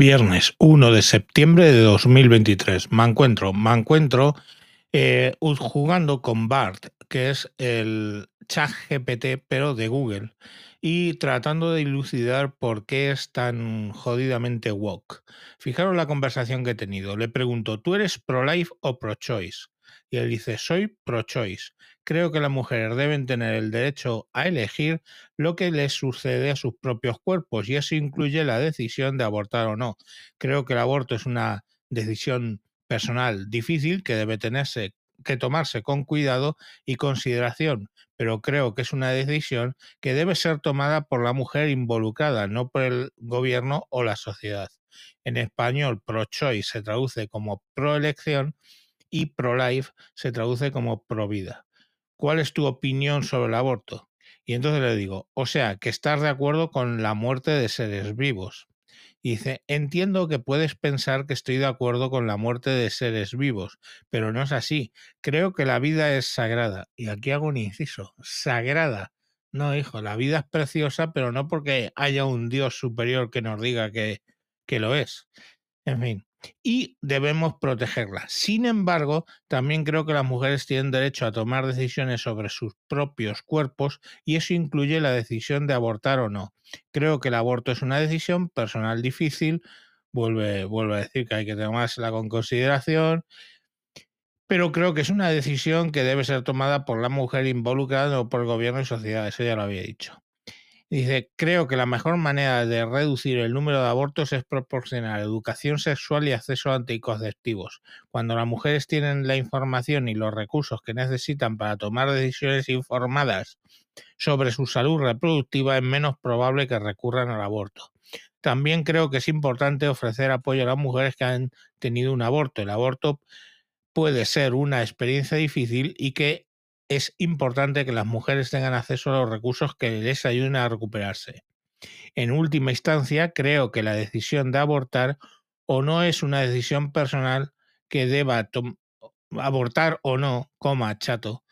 Viernes 1 de septiembre de 2023. Me encuentro, me encuentro eh, jugando con BART, que es el chat GPT, pero de Google, y tratando de dilucidar por qué es tan jodidamente woke. Fijaros la conversación que he tenido. Le pregunto, ¿tú eres pro-life o pro-choice? Y él dice, soy pro-choice. Creo que las mujeres deben tener el derecho a elegir lo que les sucede a sus propios cuerpos y eso incluye la decisión de abortar o no. Creo que el aborto es una decisión personal difícil que debe tenerse que tomarse con cuidado y consideración, pero creo que es una decisión que debe ser tomada por la mujer involucrada, no por el gobierno o la sociedad. En español, pro-choice se traduce como pro-elección y pro-life se traduce como pro-vida. ¿Cuál es tu opinión sobre el aborto? Y entonces le digo, o sea, que estás de acuerdo con la muerte de seres vivos. Y dice, entiendo que puedes pensar que estoy de acuerdo con la muerte de seres vivos, pero no es así. Creo que la vida es sagrada. Y aquí hago un inciso, sagrada. No, hijo, la vida es preciosa, pero no porque haya un Dios superior que nos diga que, que lo es. En fin, y debemos protegerla. Sin embargo, también creo que las mujeres tienen derecho a tomar decisiones sobre sus propios cuerpos y eso incluye la decisión de abortar o no. Creo que el aborto es una decisión personal difícil, vuelve, a decir que hay que tomársela con consideración, pero creo que es una decisión que debe ser tomada por la mujer involucrada o por el gobierno y sociedad, eso ya lo había dicho. Dice, creo que la mejor manera de reducir el número de abortos es proporcionar educación sexual y acceso a anticonceptivos. Cuando las mujeres tienen la información y los recursos que necesitan para tomar decisiones informadas sobre su salud reproductiva, es menos probable que recurran al aborto. También creo que es importante ofrecer apoyo a las mujeres que han tenido un aborto. El aborto puede ser una experiencia difícil y que es importante que las mujeres tengan acceso a los recursos que les ayuden a recuperarse. En última instancia, creo que la decisión de abortar o no es una decisión personal que deba abortar o no, coma chato.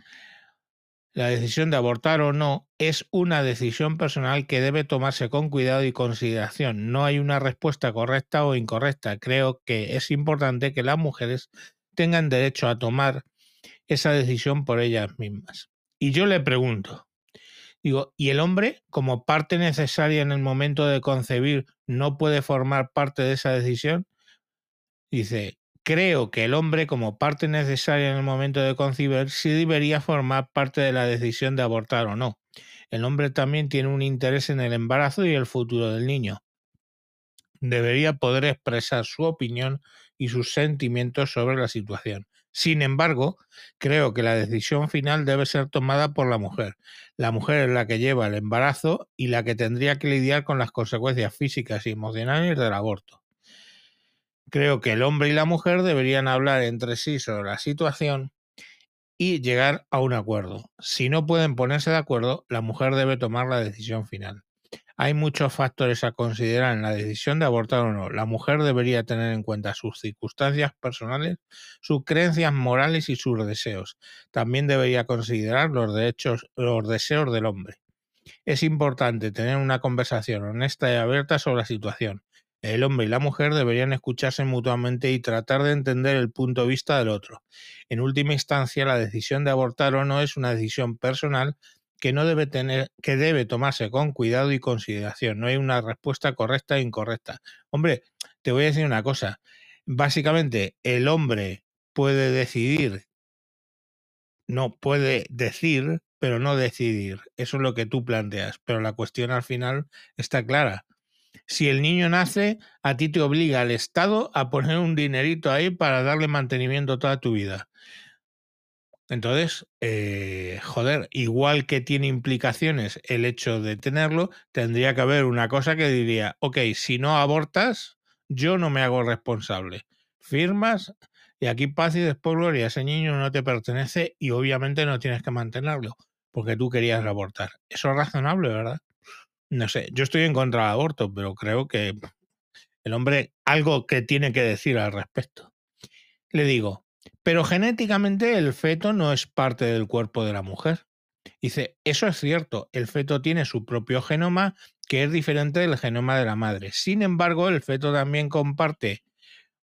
La decisión de abortar o no es una decisión personal que debe tomarse con cuidado y consideración. No hay una respuesta correcta o incorrecta. Creo que es importante que las mujeres tengan derecho a tomar esa decisión por ellas mismas. Y yo le pregunto, digo, ¿y el hombre como parte necesaria en el momento de concebir no puede formar parte de esa decisión? Dice, creo que el hombre como parte necesaria en el momento de concebir sí debería formar parte de la decisión de abortar o no. El hombre también tiene un interés en el embarazo y el futuro del niño. Debería poder expresar su opinión y sus sentimientos sobre la situación. Sin embargo, creo que la decisión final debe ser tomada por la mujer. La mujer es la que lleva el embarazo y la que tendría que lidiar con las consecuencias físicas y emocionales del aborto. Creo que el hombre y la mujer deberían hablar entre sí sobre la situación y llegar a un acuerdo. Si no pueden ponerse de acuerdo, la mujer debe tomar la decisión final. Hay muchos factores a considerar en la decisión de abortar o no. La mujer debería tener en cuenta sus circunstancias personales, sus creencias morales y sus deseos. También debería considerar los derechos, los deseos del hombre. Es importante tener una conversación honesta y abierta sobre la situación. El hombre y la mujer deberían escucharse mutuamente y tratar de entender el punto de vista del otro. En última instancia, la decisión de abortar o no es una decisión personal que no debe tener, que debe tomarse con cuidado y consideración. No hay una respuesta correcta e incorrecta. Hombre, te voy a decir una cosa. Básicamente, el hombre puede decidir, no puede decir, pero no decidir. Eso es lo que tú planteas. Pero la cuestión al final está clara. Si el niño nace, a ti te obliga el Estado a poner un dinerito ahí para darle mantenimiento toda tu vida. Entonces, eh, joder, igual que tiene implicaciones el hecho de tenerlo, tendría que haber una cosa que diría, ok, si no abortas, yo no me hago responsable. Firmas y aquí paz y después gloria, ese niño no te pertenece y obviamente no tienes que mantenerlo porque tú querías abortar. Eso es razonable, ¿verdad? No sé, yo estoy en contra del aborto, pero creo que el hombre algo que tiene que decir al respecto. Le digo, pero genéticamente el feto no es parte del cuerpo de la mujer. Dice, eso es cierto, el feto tiene su propio genoma que es diferente del genoma de la madre. Sin embargo, el feto también comparte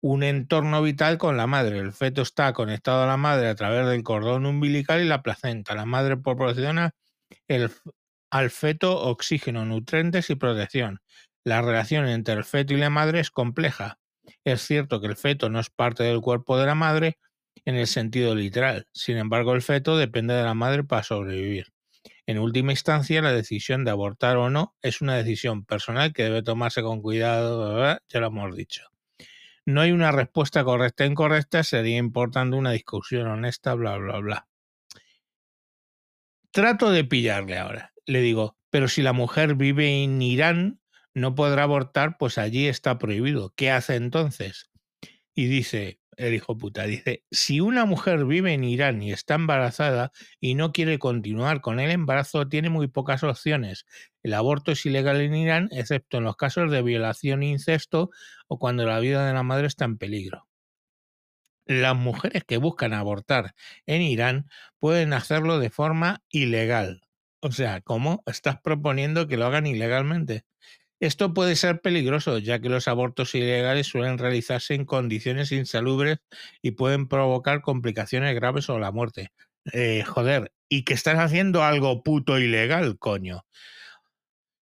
un entorno vital con la madre. El feto está conectado a la madre a través del cordón umbilical y la placenta. La madre proporciona al feto oxígeno, nutrientes y protección. La relación entre el feto y la madre es compleja. Es cierto que el feto no es parte del cuerpo de la madre en el sentido literal. Sin embargo, el feto depende de la madre para sobrevivir. En última instancia, la decisión de abortar o no es una decisión personal que debe tomarse con cuidado, ya lo hemos dicho. No hay una respuesta correcta e incorrecta, sería importante una discusión honesta, bla, bla, bla. Trato de pillarle ahora. Le digo, pero si la mujer vive en Irán, no podrá abortar, pues allí está prohibido. ¿Qué hace entonces? Y dice, el hijo puta, dice, si una mujer vive en Irán y está embarazada y no quiere continuar con el embarazo, tiene muy pocas opciones. El aborto es ilegal en Irán, excepto en los casos de violación e incesto o cuando la vida de la madre está en peligro. Las mujeres que buscan abortar en Irán pueden hacerlo de forma ilegal. O sea, ¿cómo estás proponiendo que lo hagan ilegalmente? Esto puede ser peligroso, ya que los abortos ilegales suelen realizarse en condiciones insalubres y pueden provocar complicaciones graves o la muerte. Eh, joder, y que estás haciendo algo puto ilegal, coño.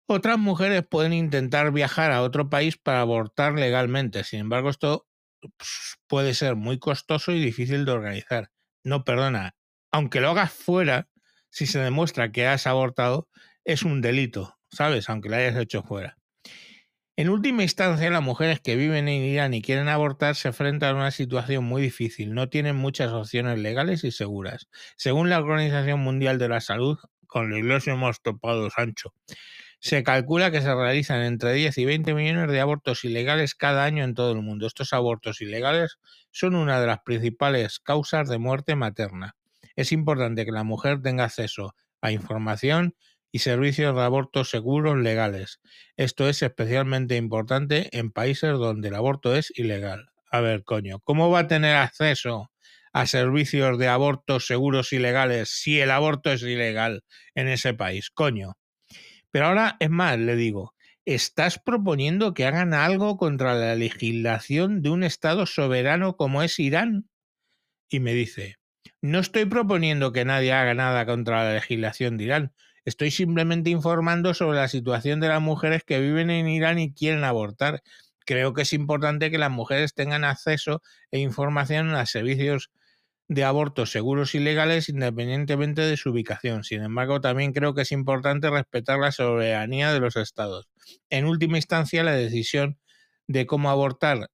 Otras mujeres pueden intentar viajar a otro país para abortar legalmente, sin embargo esto pues, puede ser muy costoso y difícil de organizar. No, perdona, aunque lo hagas fuera, si se demuestra que has abortado, es un delito. ¿Sabes? Aunque la hayas hecho fuera. En última instancia, las mujeres que viven en Irán y quieren abortar se enfrentan a una situación muy difícil. No tienen muchas opciones legales y seguras. Según la Organización Mundial de la Salud, con la iglesia hemos topado Sancho, se calcula que se realizan entre 10 y 20 millones de abortos ilegales cada año en todo el mundo. Estos abortos ilegales son una de las principales causas de muerte materna. Es importante que la mujer tenga acceso a información y servicios de aborto seguros legales. Esto es especialmente importante en países donde el aborto es ilegal. A ver, coño, ¿cómo va a tener acceso a servicios de aborto seguros y legales si el aborto es ilegal en ese país? Coño. Pero ahora es más, le digo, ¿estás proponiendo que hagan algo contra la legislación de un Estado soberano como es Irán? Y me dice, no estoy proponiendo que nadie haga nada contra la legislación de Irán, Estoy simplemente informando sobre la situación de las mujeres que viven en Irán y quieren abortar. Creo que es importante que las mujeres tengan acceso e información a servicios de abortos seguros y legales independientemente de su ubicación. Sin embargo, también creo que es importante respetar la soberanía de los estados. En última instancia, la decisión de cómo abortar,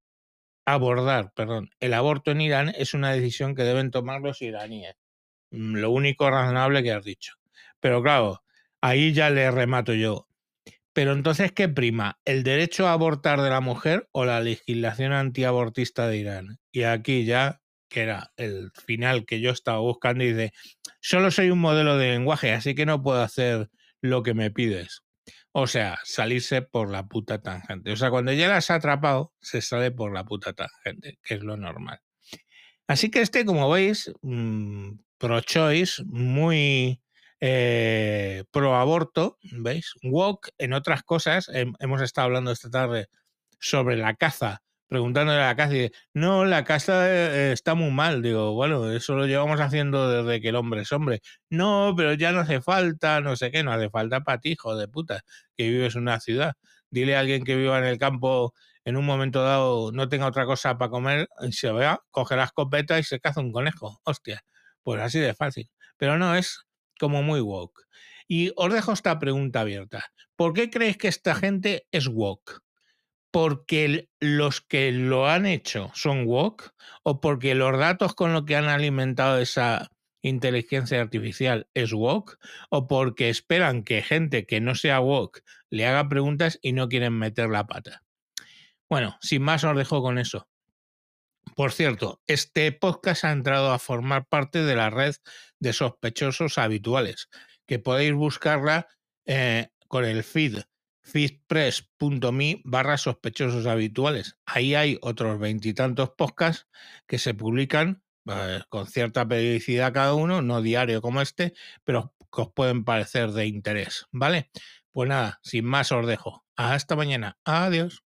abordar, perdón, el aborto en Irán es una decisión que deben tomar los iraníes. Mm, lo único razonable que has dicho. Pero claro, ahí ya le remato yo. Pero entonces, ¿qué prima? ¿El derecho a abortar de la mujer o la legislación antiabortista de Irán? Y aquí ya, que era el final que yo estaba buscando, y dice, solo soy un modelo de lenguaje, así que no puedo hacer lo que me pides. O sea, salirse por la puta tangente. O sea, cuando ya la has atrapado, se sale por la puta tangente, que es lo normal. Así que este, como veis, mm, pro-choice, muy eh, pro aborto, ¿veis? Walk, en otras cosas, hemos estado hablando esta tarde sobre la caza, preguntándole a la caza y dice, no, la caza eh, está muy mal. Digo, bueno, eso lo llevamos haciendo desde que el hombre es hombre. No, pero ya no hace falta, no sé qué, no hace falta para ti, hijo de puta, que vives en una ciudad. Dile a alguien que viva en el campo en un momento dado no tenga otra cosa para comer, y se vea, coge la escopeta y se caza un conejo. Hostia, pues así de fácil. Pero no, es como muy woke. Y os dejo esta pregunta abierta. ¿Por qué creéis que esta gente es woke? ¿Porque los que lo han hecho son woke? ¿O porque los datos con los que han alimentado esa inteligencia artificial es woke? ¿O porque esperan que gente que no sea woke le haga preguntas y no quieren meter la pata? Bueno, sin más os dejo con eso. Por cierto, este podcast ha entrado a formar parte de la red de sospechosos habituales, que podéis buscarla eh, con el feed feedpress.me barra sospechosos habituales. Ahí hay otros veintitantos podcasts que se publican eh, con cierta periodicidad cada uno, no diario como este, pero que os pueden parecer de interés, ¿vale? Pues nada, sin más os dejo. Hasta mañana. Adiós.